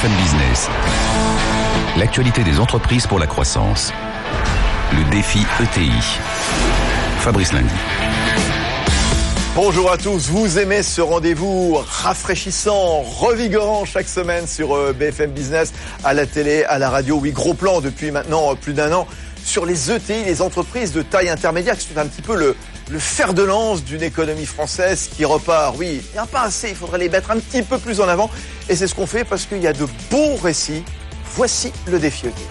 BFM Business. L'actualité des entreprises pour la croissance. Le défi ETI. Fabrice Lundi. Bonjour à tous, vous aimez ce rendez-vous rafraîchissant, revigorant chaque semaine sur euh, BFM Business, à la télé, à la radio. Oui, gros plan depuis maintenant euh, plus d'un an sur les ETI, les entreprises de taille intermédiaire, qui sont un petit peu le, le fer de lance d'une économie française qui repart. Oui, il n'y a pas assez, il faudrait les mettre un petit peu plus en avant. Et c'est ce qu'on fait parce qu'il y a de beaux récits. Voici le défi ETI.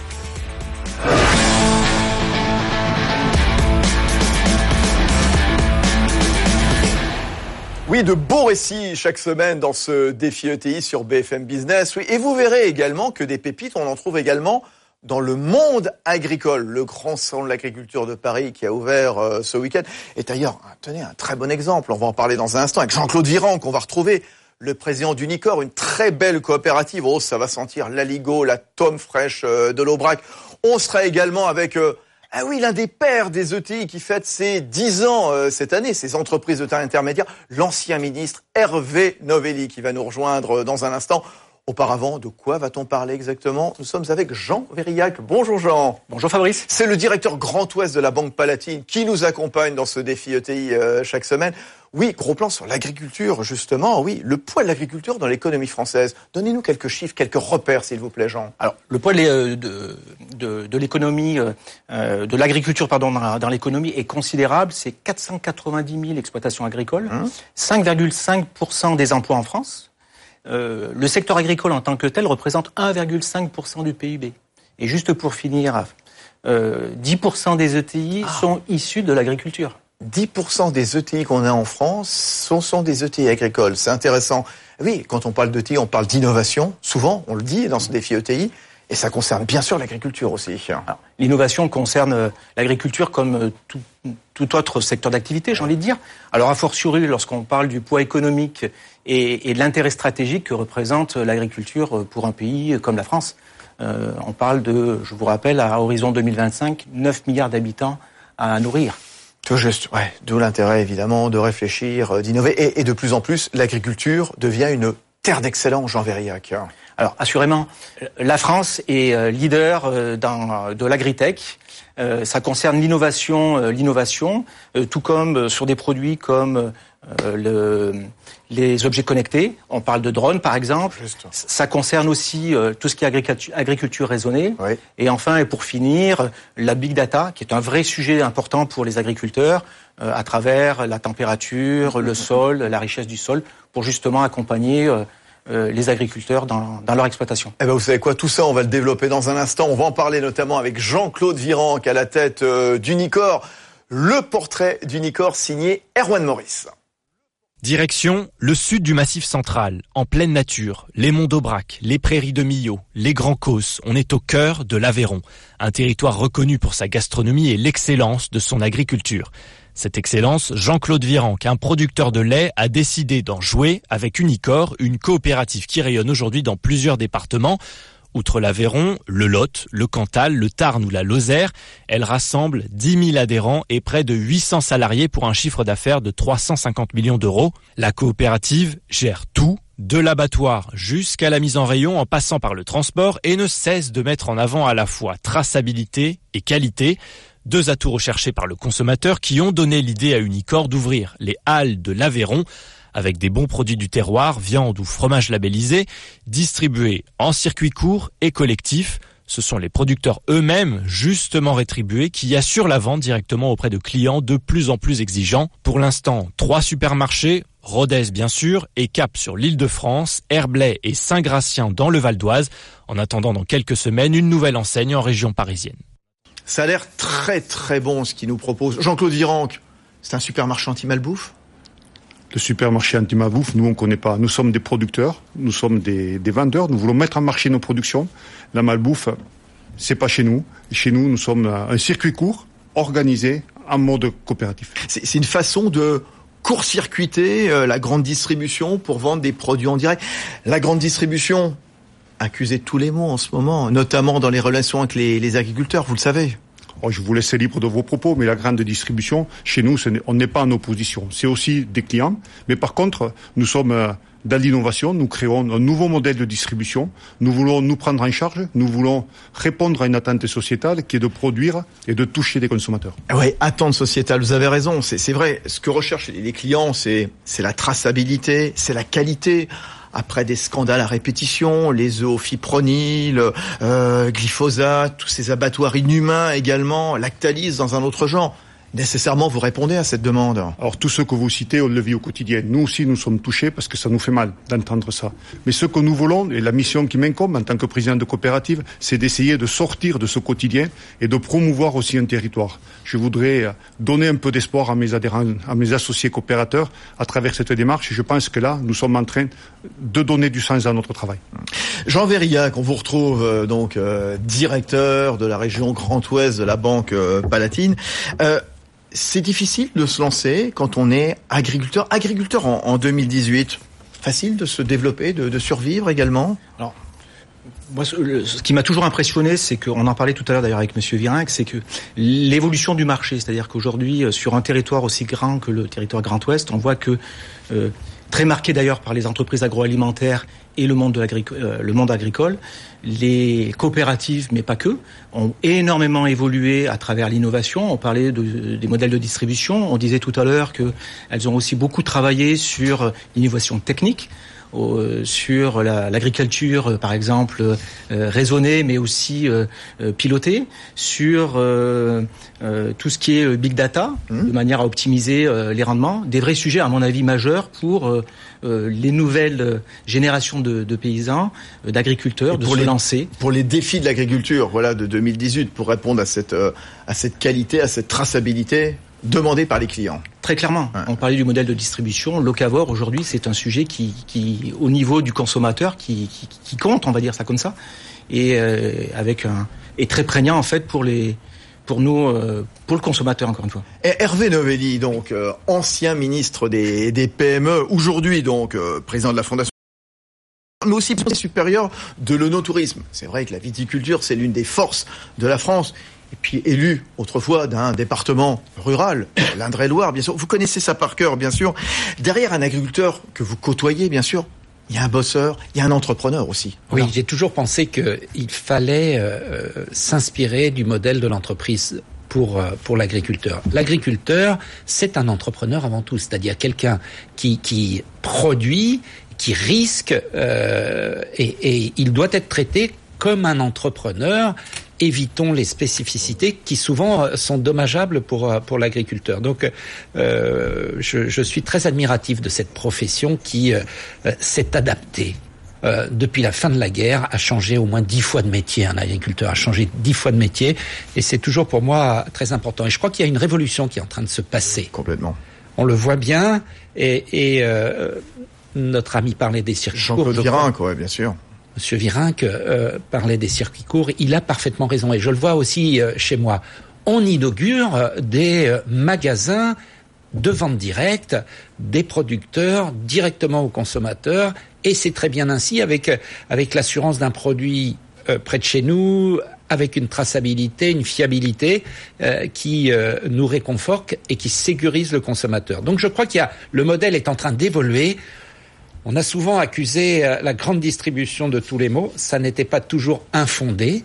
Oui, de beaux récits chaque semaine dans ce défi ETI sur BFM Business. Oui, et vous verrez également que des pépites, on en trouve également dans le monde agricole, le grand salon de l'agriculture de Paris qui a ouvert euh, ce week-end. Et d'ailleurs, tenez, un très bon exemple, on va en parler dans un instant avec Jean-Claude Viran qu'on va retrouver, le président d'Unicor, une très belle coopérative. Oh, ça va sentir l'aligo, la tome fraîche euh, de l'Aubrac. On sera également avec... Euh, ah oui, l'un des pères des ETI qui fête ses 10 ans cette année, ces entreprises de taille intermédiaire, l'ancien ministre Hervé Novelli qui va nous rejoindre dans un instant. Auparavant, de quoi va-t-on parler exactement? Nous sommes avec Jean Verillac. Bonjour Jean. Bonjour Fabrice. C'est le directeur Grand Ouest de la Banque Palatine qui nous accompagne dans ce défi ETI euh, chaque semaine. Oui, gros plan sur l'agriculture, justement. Oui, le poids de l'agriculture dans l'économie française. Donnez-nous quelques chiffres, quelques repères, s'il vous plaît, Jean. Alors, le poids de, euh, de, l'économie, euh, de l'agriculture, pardon, dans, l'économie est considérable. C'est 490 000 exploitations agricoles, 5,5% des emplois en France. Euh, le secteur agricole en tant que tel représente 1,5% du PIB. Et juste pour finir, euh, 10% des ETI ah. sont issus de l'agriculture. 10% des ETI qu'on a en France sont, sont des ETI agricoles. C'est intéressant. Oui, quand on parle d'ETI, on parle d'innovation. Souvent, on le dit dans ce défi ETI. Et ça concerne bien sûr l'agriculture aussi. L'innovation concerne euh, l'agriculture comme euh, tout, tout, autre secteur d'activité, j'ai envie de dire. Alors, a fortiori, lorsqu'on parle du poids économique et, et de l'intérêt stratégique que représente l'agriculture pour un pays comme la France. Euh, on parle de, je vous rappelle, à horizon 2025, 9 milliards d'habitants à nourrir. Tout juste, ouais. D'où l'intérêt évidemment de réfléchir, euh, d'innover. Et, et, de plus en plus, l'agriculture devient une terre d'excellence, Jean Verriac. Alors assurément, la France est euh, leader euh, dans, de l'agritech. Ça concerne l'innovation, l'innovation, tout comme sur des produits comme le, les objets connectés. On parle de drones, par exemple. Ça concerne aussi euh, tout ce qui est agriculture, agriculture raisonnée. Et enfin, et pour finir, la big data, qui est un vrai sujet important pour les agriculteurs, euh, à travers la température, le sol, la richesse du sol, pour justement accompagner euh, les agriculteurs dans, dans, leur exploitation. Eh ben vous savez quoi, tout ça, on va le développer dans un instant. On va en parler notamment avec Jean-Claude Viran, qui a la tête d'Unicor. Le portrait d'Unicor signé Erwan Maurice. Direction le sud du Massif central, en pleine nature, les monts d'Aubrac, les prairies de Millau, les Grands Causses. On est au cœur de l'Aveyron, un territoire reconnu pour sa gastronomie et l'excellence de son agriculture. Cette excellence, Jean-Claude Viran, un producteur de lait, a décidé d'en jouer avec Unicor, une coopérative qui rayonne aujourd'hui dans plusieurs départements. Outre l'Aveyron, le Lot, le Cantal, le Tarn ou la Lozère, elle rassemble 10 000 adhérents et près de 800 salariés pour un chiffre d'affaires de 350 millions d'euros. La coopérative gère tout, de l'abattoir jusqu'à la mise en rayon en passant par le transport et ne cesse de mettre en avant à la fois traçabilité et qualité. Deux atouts recherchés par le consommateur qui ont donné l'idée à Unicor d'ouvrir les halles de l'Aveyron avec des bons produits du terroir, viande ou fromage labellisé, distribués en circuit court et collectif. Ce sont les producteurs eux-mêmes, justement rétribués, qui assurent la vente directement auprès de clients de plus en plus exigeants. Pour l'instant, trois supermarchés, Rodez bien sûr, et Cap sur l'île de France, Herblay et Saint-Gratien dans le Val d'Oise, en attendant dans quelques semaines une nouvelle enseigne en région parisienne. Ça a l'air très très bon ce qu'il nous propose. Jean-Claude Viranque, c'est un supermarché anti-malbouffe? Le supermarché anti-malbouffe, nous on connaît pas. Nous sommes des producteurs, nous sommes des, des, vendeurs, nous voulons mettre en marché nos productions. La malbouffe, c'est pas chez nous. Chez nous, nous sommes un circuit court, organisé en mode coopératif. C'est une façon de court-circuiter euh, la grande distribution pour vendre des produits en direct. La grande distribution, accusée de tous les mots en ce moment, notamment dans les relations avec les, les agriculteurs, vous le savez. oh, je vous laisse libre de vos propos, mais la grande distribution, chez nous, on n'est pas en opposition. C'est aussi des clients, mais par contre, nous sommes euh, dans l'innovation, nous créons un nouveau modèle de distribution. Nous voulons nous prendre en charge, nous voulons répondre à une attente sociétale qui est de produire et de toucher des consommateurs. Oui, attente sociétale, vous avez raison, c'est vrai. Ce que recherchent les clients, c'est la traçabilité, c'est la qualité après des scandales à répétition, les fipronil, euh, glyphosate, tous ces abattoirs inhumains également, Lactalis dans un autre genre nécessairement vous répondez à cette demande. Alors tous ceux que vous citez, on le vit au quotidien. Nous aussi, nous sommes touchés parce que ça nous fait mal d'entendre ça. Mais ce que nous voulons, et la mission qui m'incombe en tant que président de coopérative, c'est d'essayer de sortir de ce quotidien et de promouvoir aussi un territoire. Je voudrais donner un peu d'espoir à mes adhérents, à mes associés coopérateurs à travers cette démarche. Je pense que là, nous sommes en train de donner du sens à notre travail. Jean Verriac, on vous retrouve euh, donc euh, directeur de la région Grand Ouest de la Banque euh, Palatine c'est difficile de se lancer quand on est agriculteur. Agriculteur en, 2018, facile de se développer, de, survivre également Alors, moi, ce, qui m'a toujours impressionné, c'est qu'on en parlait tout à l'heure d'ailleurs avec Monsieur Virenque, c'est que l'évolution du marché, c'est-à-dire qu'aujourd'hui, euh, sur un territoire aussi grand que le territoire Grand Ouest, on voit que euh, très marqué d'ailleurs par les entreprises agroalimentaires et le monde, de euh, le monde agricole. Les coopératives, mais pas que, ont énormément évolué à travers l'innovation. On parlait de, des modèles de distribution. On disait tout à l'heure qu'elles ont aussi beaucoup travaillé sur l'innovation technique. Euh, sur l'agriculture, euh, par exemple, euh, raisonnée, mais aussi pilotée, sur tout ce qui est big data, mmh. de manière à optimiser les rendements. Des vrais sujets, à mon avis, majeurs pour les nouvelles générations de, de paysans, d'agriculteurs, de se les, lancer. Pour les défis de l'agriculture, voilà, de 2018, pour répondre à cette, à cette qualité, à cette traçabilité demandé par les clients. Très clairement. On parlait du modèle de distribution. Locavore, aujourd'hui, c'est un sujet qui, qui, au niveau du consommateur, qui, qui, compte, on va dire ça comme ça, et euh, avec un, est très prégnant en fait pour les, pour nous, euh, pour le consommateur, encore une fois. Et Hervé Novelli, donc euh, ancien ministre des, des PME, aujourd'hui donc président de la Fondation mais aussi supérieur de l'onotourisme. C'est vrai que la viticulture, c'est l'une des forces de la France et puis élu autrefois d'un département rural, l'Indre-et-Loire, bien sûr. Vous connaissez ça par cœur, bien sûr. Derrière un agriculteur que vous côtoyez, bien sûr, il y a un bosseur, il y a un entrepreneur aussi. Oui, j'ai toujours pensé qu'il fallait euh, s'inspirer du modèle de l'entreprise pour, euh, pour l'agriculteur. L'agriculteur, c'est un entrepreneur avant tout, c'est-à-dire quelqu'un qui, qui produit, qui risque, euh, et, et il doit être traité comme un entrepreneur évitons les spécificités qui souvent euh, sont dommageables pour euh, pour l'agriculteur. Donc, euh, je, je, suis très admiratif de cette profession qui euh, s'est adaptée. depuis la fin de la guerre, a changé au moins dix fois de métier. Un agriculteur a changé dix fois de métier, et c'est toujours pour moi très important. Et je crois qu'il y a une révolution qui est en train de se passer. Complètement. On le voit bien, et, et notre ami parlait des circuits. Jean-Claude Virin, quoi, bien sûr. Monsieur Virenque euh, parlait des circuits courts, il a parfaitement raison et je le vois aussi euh, chez moi. On inaugure euh, des magasins de vente directe des producteurs directement aux consommateurs et c'est très bien ainsi avec avec l'assurance d'un produit près de chez nous avec une traçabilité, une fiabilité qui nous réconforte et qui sécurise le consommateur. Donc je crois qu'il y a le modèle est en train d'évoluer. On a souvent accusé euh, la grande distribution de tous les maux. Ça n'était pas toujours infondé.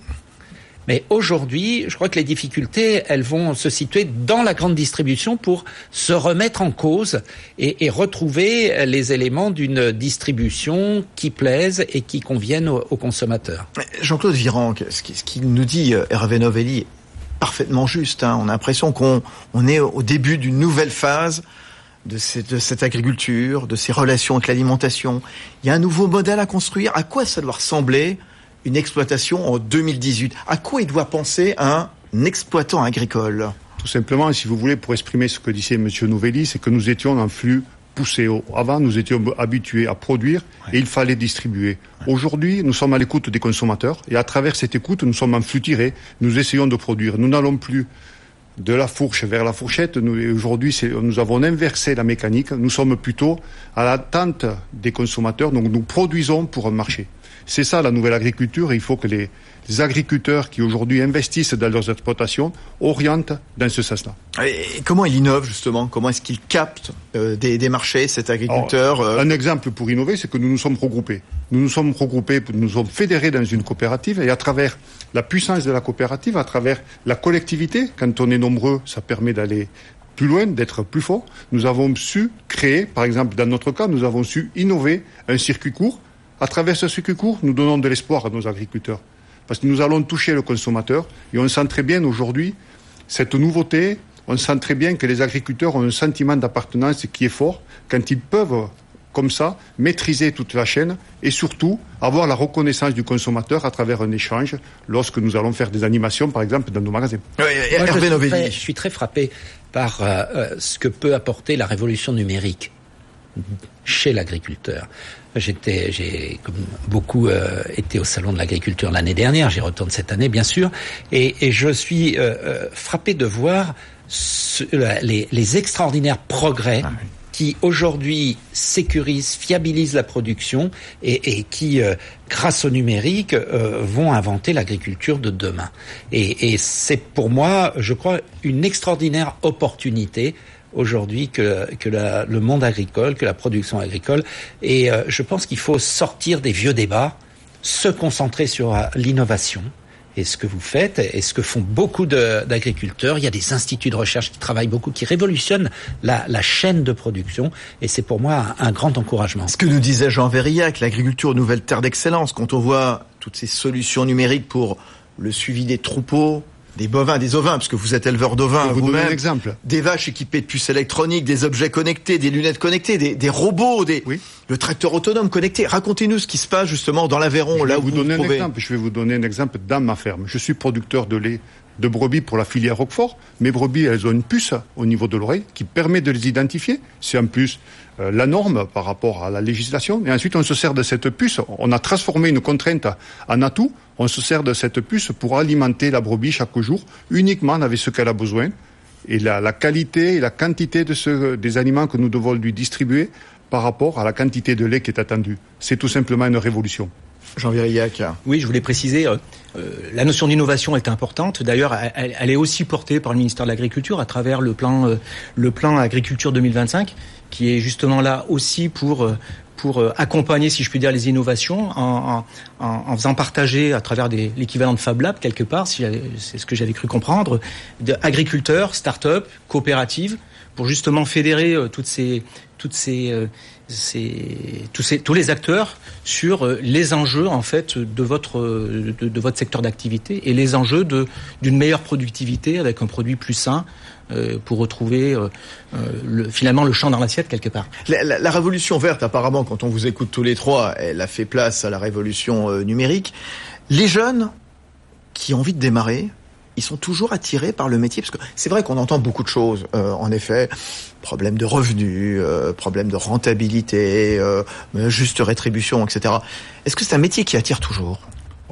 Mais aujourd'hui, je crois que les difficultés, elles vont se situer dans la grande distribution pour se remettre en cause et, retrouver les éléments d'une distribution qui plaise et qui conviennent aux, consommateurs. Jean-Claude Viran, ce qu'il nous dit euh, Hervé Novelli parfaitement juste. Hein. On a l'impression qu'on est au début d'une nouvelle phase de, cette agriculture, de ces relations avec l'alimentation. Il y a un nouveau modèle à construire. À quoi ça doit ressembler une exploitation en 2018 À quoi il doit penser un exploitant agricole? Tout simplement, si vous voulez, pour exprimer ce que disait M. Nouvelli, c'est que nous étions en flux poussé. Avant, nous étions habitués à produire et il fallait distribuer. Aujourd'hui, nous sommes à l'écoute des consommateurs et à travers cette écoute, nous sommes en flux tiré. Nous essayons de produire. Nous n'allons plus de la fourche vers la fourchette. Aujourd'hui, nous avons inversé la mécanique. Nous sommes plutôt à l'attente des consommateurs. Donc, nous produisons pour un marché. C'est ça la nouvelle agriculture. il faut que les, agriculteurs qui aujourd'hui investissent dans leurs exploitations orientent dans ce sens-là. Et comment il innove justement? Comment est-ce qu'il capte euh, des, marchés, cet agriculteur euh? Un exemple pour innover, c'est que nous nous sommes regroupés. Nous nous sommes regroupés, nous nous sommes fédérés dans une coopérative et à travers la puissance de la coopérative, à travers la collectivité, quand on est nombreux, ça permet d'aller plus loin, d'être plus fort. Nous avons su créer, par exemple, dans notre cas, nous avons su innover un circuit court. À travers ce circuit court, nous donnons de l'espoir à nos agriculteurs. Parce que nous allons toucher le consommateur et on sent très bien aujourd'hui cette nouveauté, on sent très bien que les agriculteurs ont un sentiment d'appartenance qui est fort quand ils peuvent comme ça, maîtriser toute la chaîne et surtout avoir la reconnaissance du consommateur à travers un échange lorsque nous allons faire des animations, par exemple, dans nos magasins. je, suis très, frappé par euh, euh, ce que peut apporter la révolution numérique chez l'agriculteur. J'étais, j'ai comme beaucoup euh, été au salon de l'agriculture l'année dernière. J'y retourne cette année, bien sûr, et, je suis frappé de voir les, les, extraordinaires progrès ah qui aujourd'hui sécurisent, fiabilisent la production et, qui, euh, grâce au numérique, euh, vont inventer l'agriculture de demain. Et, c'est pour moi, je crois, une extraordinaire opportunité aujourd'hui que, le monde agricole, que la production agricole. Et euh, je pense qu'il faut sortir des vieux débats, se concentrer sur l'innovation, et ce que vous faites et ce que font beaucoup d'agriculteurs. Il y a des instituts de recherche qui travaillent beaucoup, qui révolutionnent la, chaîne de production et c'est pour moi un, grand encouragement. Ce que nous disait Jean Verillac, l'agriculture nouvelle terre d'excellence, quand on voit toutes ces solutions numériques pour le suivi des troupeaux, des bovins, des ovins, parce que vous êtes éleveur d'ovins vous-même. exemple. Des vaches équipées de puces électroniques, des objets connectés, des lunettes connectées, des, des robots, des, le tracteur autonome connecté. Racontez-nous ce qui se passe justement dans l'Aveyron, là où vous, vous Un exemple. Je vais vous donner un exemple dans ma ferme. Je suis producteur de lait de brebis pour la filière Roquefort. Mes brebis, elles ont une puce au niveau de l'oreille qui permet de les identifier. C'est en plus euh, la norme par rapport à la législation. Et ensuite, on se sert de cette puce. On a transformé une contrainte en atout. On se sert de cette puce pour alimenter la brebis chaque jour uniquement avec ce qu'elle a besoin. Et la, qualité et la quantité des aliments que nous devons lui distribuer par rapport à la quantité de lait qui est attendue. C'est tout simplement une révolution. Jean Virillac. Oui, je voulais préciser, euh, euh, la notion d'innovation est importante. D'ailleurs, elle, est aussi portée par le ministère de l'Agriculture à travers le plan, euh, le plan Agriculture 2025, qui est justement là aussi pour pour accompagner, si je puis dire, les innovations en, en, en faisant partager à travers l'équivalent de Fab Lab quelque part, si c'est ce que j'avais cru comprendre, agriculteurs, start-up, coopératives, pour justement fédérer toutes ces toutes ces tous, tous les acteurs sur euh, les enjeux en fait de votre de, votre secteur d'activité et les enjeux d'une meilleure productivité avec un produit plus sain euh, pour retrouver euh, le, finalement le champ dans l'assiette quelque part. La, révolution verte apparemment quand on vous écoute tous les trois, elle a fait place à la révolution numérique. Les jeunes qui ont envie de démarrer, ils sont toujours attirés par le métier parce que c'est vrai qu'on entend beaucoup de choses. Euh, en effet, problème de revenus, euh, problème de rentabilité, euh, juste rétribution, etc. Est-ce que c'est un métier qui attire toujours?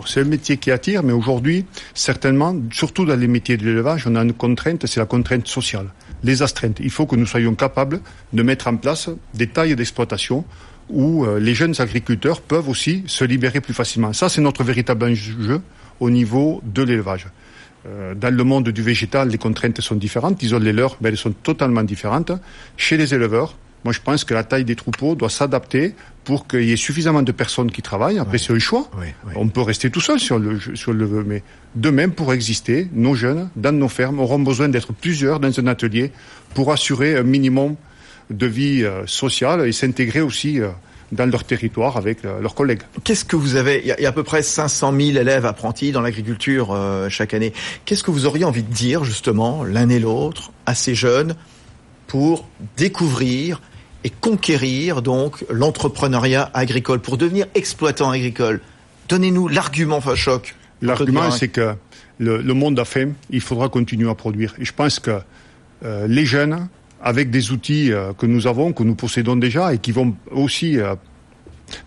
C'est un métier qui attire, mais aujourd'hui, certainement, surtout dans les métiers de l'élevage, on a une contrainte, c'est la contrainte sociale, les astreintes. Il faut que nous soyons capables de mettre en place des tailles d'exploitation où les jeunes agriculteurs peuvent aussi se libérer plus facilement. Ça, c'est notre véritable enjeu au niveau de l'élevage. Euh, dans le monde du végétal, les contraintes sont différentes. Disons, les leurs, ben, elles sont totalement différentes. Chez les éleveurs, moi, je pense que la taille des troupeaux doit s'adapter pour qu'il y ait suffisamment de personnes qui travaillent. Après, c'est un choix. On peut rester tout seul si on, le, si on le veut. Mais demain, pour exister, nos jeunes, dans nos fermes, auront besoin d'être plusieurs dans un atelier pour assurer un minimum de vie euh, sociale et s'intégrer aussi euh, dans leur territoire avec euh, leurs collègues. Qu'est-ce que vous avez Il y, a à peu près 500 000 élèves apprentis dans l'agriculture euh, chaque année. Qu'est-ce que vous auriez envie de dire justement l'un et l'autre à ces jeunes pour découvrir et conquérir donc l'entrepreneuriat agricole, pour devenir exploitant agricole Donnez-nous l'argument choc. L'argument, c'est que le, monde a faim, il faudra continuer à produire. Et je pense que euh, les jeunes avec des outils euh, que nous avons, que nous possédons déjà et qui vont aussi euh,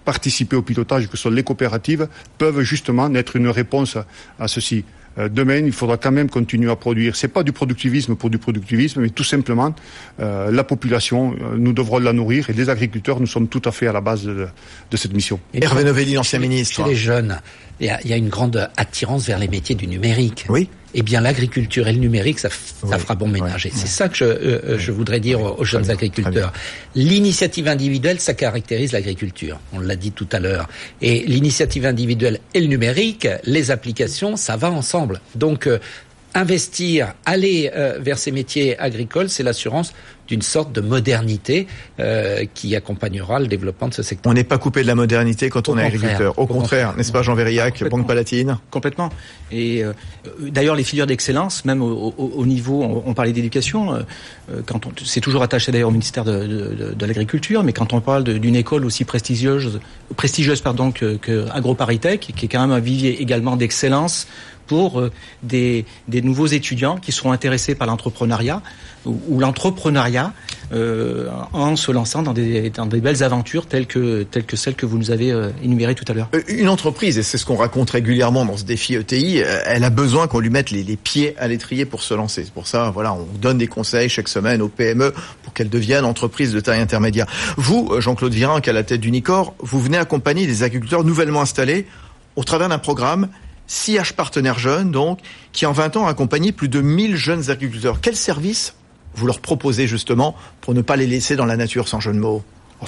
participer au pilotage, que sont les coopératives, peuvent justement être une réponse à ceci. euh, demain, il faudra quand même continuer à produire. C'est pas du productivisme pour du productivisme, mais tout simplement euh, la population, nous devrons la nourrir et les agriculteurs, nous sommes tout à fait à la base de, de cette mission. Hervé Novelli, l'ancien ministre. Chez les jeunes, il y, a, il y, a, une grande attirance vers les métiers du numérique. Oui. Eh bien, l'agriculture et le numérique, ça, ça oui. fera bon ménage. Et c'est ça que je, euh, je voudrais dire aux, aux jeunes agriculteurs. L'initiative individuelle, ça caractérise l'agriculture. On l'a dit tout à l'heure. Et l'initiative individuelle et le numérique, les applications, ça va ensemble. Donc, euh, investir, aller euh, vers ces métiers agricoles, c'est l'assurance d'une sorte de modernité euh, qui accompagnera le développement de ce secteur. On n'est pas coupé de la modernité quand Au on est agriculteur. Au, Au contraire, n'est-ce pas Jean Complètement. Banque Palatine? Complètement. Et euh, d'ailleurs, les filières d'excellence, même au, au, au niveau, on, on parlait d'éducation, euh, quand on, c'est toujours attaché d'ailleurs au ministère de, de, de l'agriculture, mais quand on parle de- d'une école aussi prestigieuse, prestigieuse pardon que, que AgroParisTech, qui est quand même un vivier également d'excellence pour euh, des, des nouveaux étudiants qui seront intéressés par l'entrepreneuriat ou, l'entrepreneuriat euh, en se lançant dans des, dans des belles aventures telles que, telles que celles que vous nous avez euh, énumérées tout à l'heure. Une entreprise, et c'est ce qu'on raconte régulièrement dans ce défi ETI, elle a besoin qu'on lui mette les, les pieds à l'étrier pour se lancer. C'est pour ça, voilà, on donne des conseils chaque semaine aux PME pour qu'elles deviennent entreprises de taille intermédiaire. Vous, Jean-Claude Virin, qui est à la tête d'Unicor, vous venez accompagner des agriculteurs nouvellement installés au travers d'un programme CH Partenaires Jeunes, donc, qui en 20 ans a accompagné plus de 1000 jeunes agriculteurs. Quel service vous leur proposez justement pour ne pas les laisser dans la nature sans jeu de mots?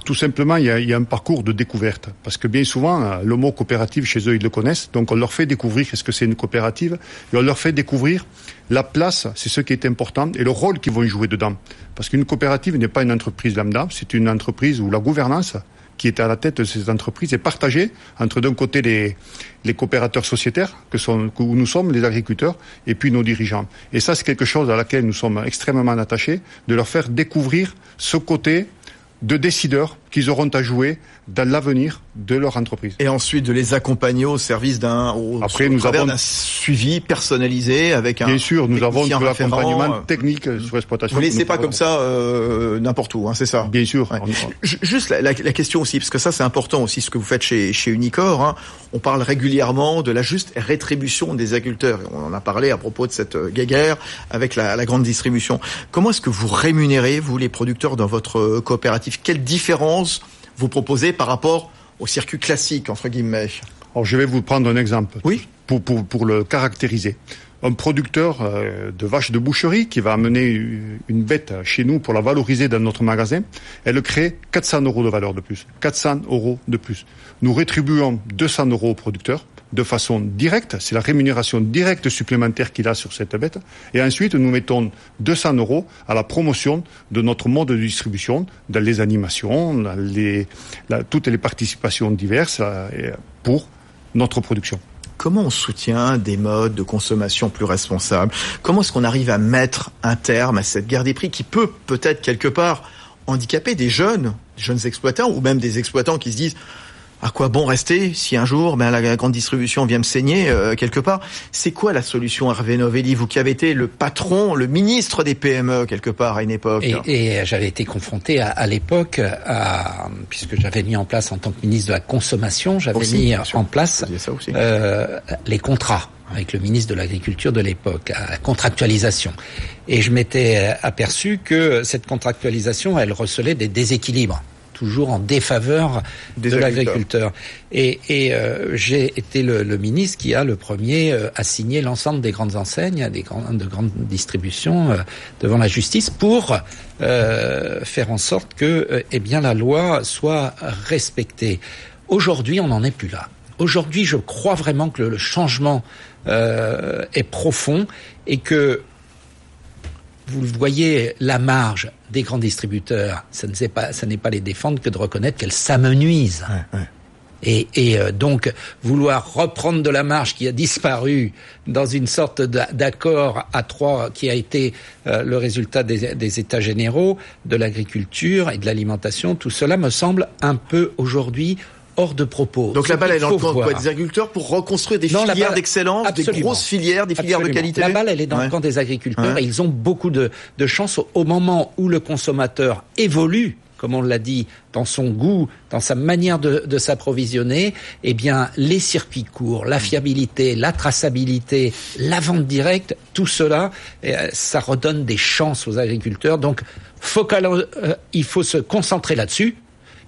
Tout simplement, il y, a, un parcours de découverte. Parce que bien souvent, le mot coopérative, chez eux, ils le connaissent. Donc, on leur fait découvrir ce que c'est une coopérative. Et on leur fait découvrir la place, c'est ce qui est important, et le rôle qu'ils vont jouer dedans. Parce qu'une coopérative n'est pas une entreprise lambda, c'est une entreprise où la gouvernance qui est à la tête de ces entreprises est partagée entre d'un côté les, les coopérateurs sociétaires, que sont, où nous sommes les agriculteurs, et puis nos dirigeants. Et ça, c'est quelque chose à laquelle nous sommes extrêmement attachés, de leur faire découvrir ce côté de décideurs qu'ils auront à jouer dans l'avenir de leur entreprise. Et ensuite de les accompagner au service d'un Après, nous avons- d'un suivi personnalisé avec un Bien sûr, nous avons de l'accompagnement référent. technique sur l'exploitation. Vous laissez pas comme ça euh, n'importe où, hein, c'est ça Bien sûr. Ouais. Juste la, la- la question aussi, parce que ça c'est important aussi ce que vous faites chez, chez Unicor. hein. On parle régulièrement de la juste rétribution des agriculteurs. On en a parlé à propos de cette euh, guéguerre avec la, la grande distribution. Comment est-ce que vous rémunérez, vous les producteurs, dans votre euh, coopérative? Quelle différence vous proposez par rapport au circuit classique, entre guillemets Alors, je vais vous prendre un exemple. Oui. Pour, pour, pour le caractériser. Un producteur euh, de vaches de boucherie qui va amener une bête chez nous pour la valoriser dans notre magasin, elle crée 400 euros de valeur de plus. 400 euros de plus. Nous rétribuons 200 euros au producteur de façon directe, c'est la rémunération directe supplémentaire qu'il a sur cette bête, et ensuite nous mettons 200 euros à la promotion de notre mode de distribution, dans les animations, dans toutes les participations diverses, euh, pour notre production. Comment on soutient des modes de consommation plus responsables? Comment est-ce qu'on arrive à mettre un terme à cette guerre des prix qui peut peut-être quelque part handicaper des jeunes, des jeunes exploitants ou même des exploitants qui se disent à quoi bon rester si un jour ben, la grande distribution vient me saigner euh, quelque part? C'est quoi la solution Hervé Novelli, vous qui avez été le patron, le ministre des PME quelque part à une époque? Et, et j'avais été confronté à, à l'époque, à, puisque j'avais mis en place en tant que ministre de la consommation, j'avais mis en place euh, les contrats avec le ministre de l'Agriculture de l'époque, à la contractualisation. Et je m'étais euh, aperçu que cette contractualisation, elle recelait des déséquilibres toujours en défaveur Des de l'agriculteur. Et, et euh, j'ai été le, le ministre qui a le premier euh, signer l'ensemble des grandes enseignes, des grandes, de grandes distributions euh, devant la justice pour faire en sorte que eh bien la loi soit respectée. Aujourd'hui, on n'en est plus là. Aujourd'hui, je crois vraiment que le, le changement est profond et que vous le voyez, la marge des grands distributeurs, ça n'est pas, ça n'est pas les défendre que de reconnaître qu'elles s'amenuisent. Ouais, ouais. Et, et euh, donc vouloir reprendre de la marge qui a disparu dans une sorte d'a- d'accord à trois qui a été euh, le résultat des, des États généraux de l'agriculture et de l'alimentation, tout cela me semble un peu aujourd'hui hors de propos. Donc la balle est dans faut le camp quoi Des agriculteurs pour reconstruire des Non, filières d'excellence, des grosses filières, des filières de qualité La balle, elle est dans Ouais. le camp des agriculteurs Ouais. et ils ont beaucoup de, de chance au, au moment où le consommateur évolue comme on l'a dit, dans son goût, dans sa manière de, de s'approvisionner, eh bien, les circuits courts, la fiabilité, la traçabilité, la vente directe, tout cela, eh, ça redonne des chances aux agriculteurs. Donc, focal, euh, il faut se concentrer là-dessus.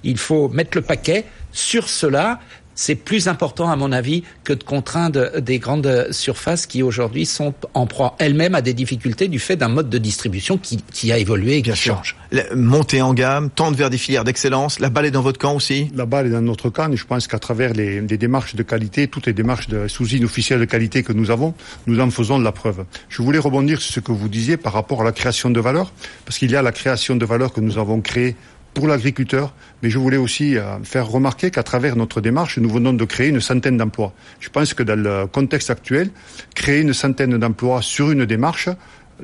Il faut mettre le paquet sur cela c'est plus important, à mon avis, que de contraindre des grandes surfaces qui aujourd'hui sont en proie elles-mêmes à des difficultés du fait d'un mode de distribution qui, qui a évolué et qui change. Montée en gamme, tendre vers des filières d'excellence, la balle est dans votre camp aussi? La balle est dans notre camp et je pense qu'à travers les, les, démarches de qualité, toutes les démarches de sous-usine officielle de qualité que nous avons, nous en faisons de la preuve. Je voulais rebondir sur ce que vous disiez par rapport à la création de valeur, parce qu'il y a la création de valeur que nous avons créée pour l'agriculteur, mais je voulais aussi euh, faire remarquer qu'à travers notre démarche, nous venons de créer une centaine d'emplois. Je pense que dans le contexte actuel, créer une centaine d'emplois sur une démarche,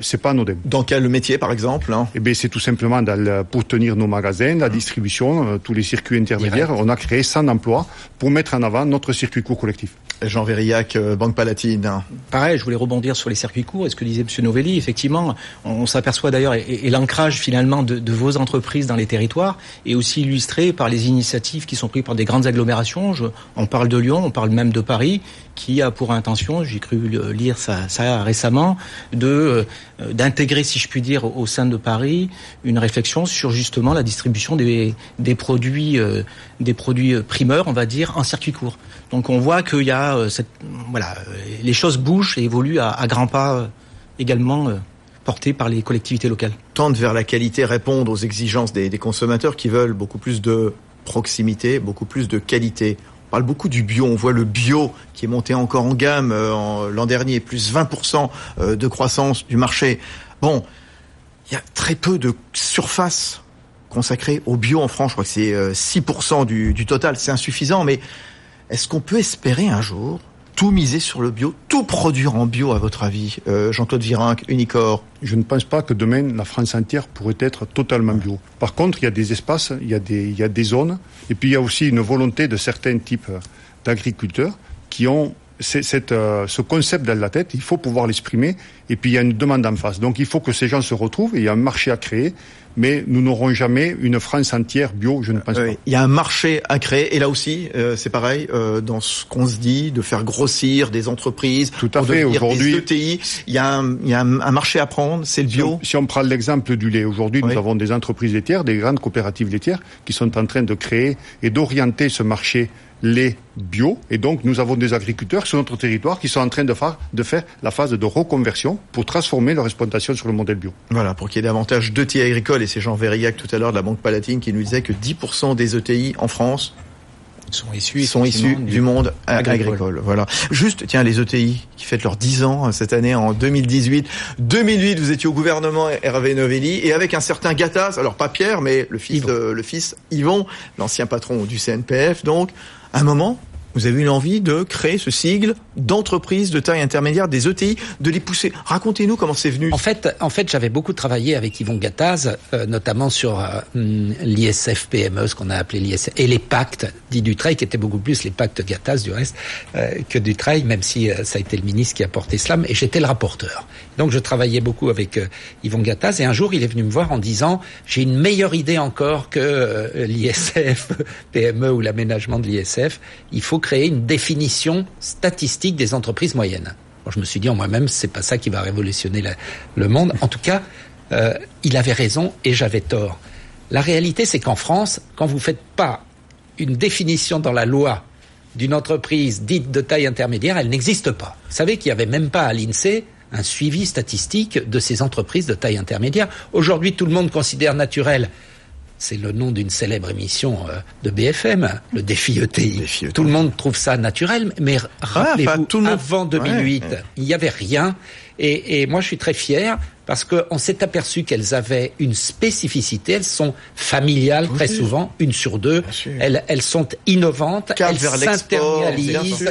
c'est pas anodin. Dans quel métier, par exemple hein Eh bien, c'est tout simplement dans pour tenir nos magasins, la distribution, euh, tous les circuits intermédiaires. On a créé 100 emplois pour mettre en avant notre circuit court collectif. Jean Vérillac, euh, Banque Palatine. Pareil, je voulais rebondir sur les circuits courts et ce que disait M. Novelli. Effectivement, on, s'aperçoit d'ailleurs, et, l'ancrage finalement de, de, vos entreprises dans les territoires est aussi illustré par les initiatives qui sont prises par des grandes agglomérations. Je, on parle de Lyon, on parle même de Paris, qui a pour intention, j'ai cru lire ça, récemment, de euh, d'intégrer, si je puis dire, au sein de Paris, une réflexion sur justement la distribution des, des produits, euh, des produits primeurs, on va dire, en circuit court. Donc on voit qu'il y a euh, cette, voilà, les choses bougent et évoluent à, grands pas également portés par les collectivités locales. Tendre vers la qualité, répondre aux exigences des consommateurs qui veulent beaucoup plus de proximité, beaucoup plus de qualité. Parle beaucoup du bio. On voit le bio qui est monté encore en gamme euh, l'an dernier, plus 20% euh, de croissance du marché. Bon, il y a très peu de surface consacrée au bio en France. Je crois que c'est 6% euh, du total. C'est insuffisant, mais est-ce qu'on peut espérer un jour tout miser sur le bio, tout produire en bio, à votre avis, euh, Jean-Claude Virenque, Unicor? Je ne pense pas que demain, la France entière pourrait être totalement bio. Par contre, il y a des espaces, il y a des zones, et puis il y a aussi une volonté de certains types d'agriculteurs qui ont cette, euh, ce concept dans la tête, il faut pouvoir l'exprimer, et puis il y a une demande en face. Donc il faut que ces gens se retrouvent, et il y a un marché à créer, mais nous n'aurons jamais une France entière bio, je ne pense pas. Il y a un marché à créer, et là aussi, euh, c'est pareil, euh, dans ce qu'on se dit, de faire grossir des entreprises, tout à fait. Aujourd'hui, ETI, il y a, un, il y a un, marché à prendre, c'est le bio. Si on, prend l'exemple du lait, aujourd'hui, nous avons des entreprises laitières, des grandes coopératives laitières, qui sont en train de créer et d'orienter ce marché lait bio. Et donc, nous avons des agriculteurs sur notre territoire qui sont en train de faire, la phase de reconversion pour transformer leur exploitation sur le modèle bio. Voilà, pour qu'il y ait davantage d'ETI agricoles. Et c'est Jean Verrillac tout à l'heure de la Banque Palatine qui nous disait que 10% des ETI en France sont issus, sont issus du, monde agricole. Voilà. Juste, tiens, les ETI qui fêtent leurs 10 ans cette année en 2018. 2008, vous étiez au gouvernement Hervé Novelli et avec un certain Gattaz, alors pas Pierre, mais le fils, de, le fils Yvon, l'ancien patron du CNPF, donc un moment, vous avez eu l'envie de créer ce sigle d'entreprise de taille intermédiaire, des ETI, de les pousser. Racontez-nous comment c'est venu. En fait, en fait, j'avais beaucoup travaillé avec Yvon Gattaz, euh, notamment sur euh, l'ISF PME, ce qu'on a appelé l'ISF, et les pactes dits Dutreil, qui étaient beaucoup plus les pactes Gattaz du reste euh, que Dutreil, même si ça a été le ministre qui a porté cela, et j'étais le rapporteur. Donc je travaillais beaucoup avec Yvon Gattaz, et un jour il est venu me voir en disant j'ai une meilleure idée encore que l'ISF PME ou l'aménagement de l'ISF. Il faut créer une définition statistique des entreprises moyennes. je me suis dit en moi-même, c'est pas ça qui va révolutionner le monde. En tout cas, euh, il avait raison et j'avais tort. La réalité, c'est qu'en France, quand vous faites pas une définition dans la loi d'une entreprise dite de taille intermédiaire, elle n'existe pas. Vous savez qu'il n'y avait même pas à l'INSEE un suivi statistique de ces entreprises de taille intermédiaire. Aujourd'hui, tout le monde considère naturel c'est le nom d'une célèbre émission euh, de BFM, le défi ETI. Tout le monde trouve ça naturel, mais ah, rappelez-vous, avant 2008, il n'y avait rien. Et, et, moi, je suis très fier parce qu'on s'est aperçu qu'elles avaient une spécificité. Elles sont familiales très souvent, une sur deux. Elles, elles, sont innovantes, elles s'internalisent.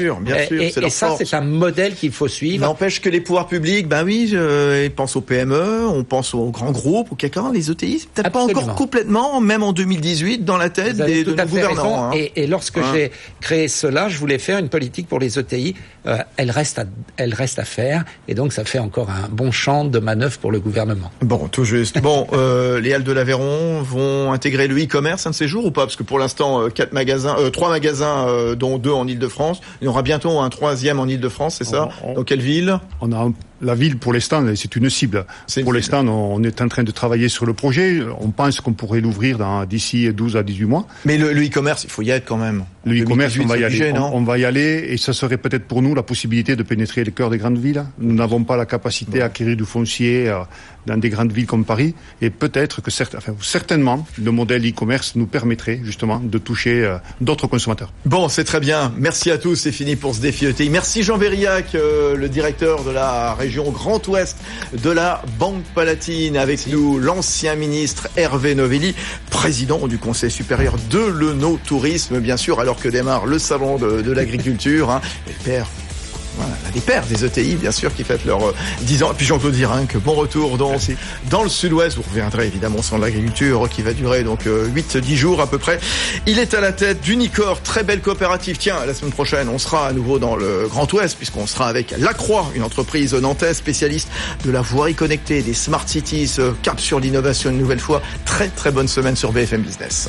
Et, ça, c'est un modèle qu'il faut suivre. N'empêche que les pouvoirs publics, ben oui, je, ils pensent aux PME, on pense aux grands groupes, aux quelqu'un, les ETI, peut-être pas encore complètement, même en 2018, dans la tête des de gouvernants. Hein. Et, lorsque hein. j'ai créé cela, je voulais faire une politique pour les ETI. Euh, elle reste à, elle reste à faire, et donc ça fait fait encore un bon champ de manœuvre pour le gouvernement. Bon, tout juste. Bon, euh, les Halles de l'Aveyron vont intégrer le e-commerce un de ces jours ou pas? Parce que pour l'instant, euh, quatre magasins, euh, trois magasins, euh, dont deux en Ile-de-France. Il y aura bientôt un troisième en Ile-de-France, c'est ça? On- on- Dans quelle ville? On a un- la ville pour l'instant, c'est une cible. Pour l'instant, on est en train de travailler sur le projet. On pense qu'on pourrait l'ouvrir d'ici 12 à 18 mois. Mais le, e-commerce, il faut y être quand même. Le e-commerce, 2018, on va y aller. on, on va y aller et ça serait peut-être pour nous la possibilité de pénétrer le cœur des grandes villes. Nous n'avons pas la capacité à acquérir du foncier euh, dans des grandes villes comme Paris et peut-être que certes, enfin, certainement le modèle e-commerce nous permettrait justement de toucher euh, d'autres consommateurs. Bon, c'est très bien. Merci à tous. C'est fini pour ce défi ETI. Merci Jean Verriac, euh, le directeur de la région Grand Ouest de la Banque Palatine. Avec nous, l'ancien ministre Hervé Novelli, président du Conseil supérieur de l'Euno-Tourisme, bien sûr, alors que démarre le salon de, de l'agriculture. Hein. Et père voilà, des pères des ETI, bien sûr, qui fêtent leurs euh, 10 ans. Et puis Jean-Claude Virenque, bon retour donc dans le sud-ouest. Vous reviendrez évidemment sur l'agriculture qui va durer donc 8-10 jours à peu près. Il est à la tête d'Unicor, très belle coopérative. Tiens, la semaine prochaine, on sera à nouveau dans le Grand Ouest puisqu'on sera avec Lacroix, une entreprise nantaise spécialiste de la voirie connectée, des smart cities, euh, cap sur l'innovation une nouvelle fois. Très très bonne semaine sur BFM Business.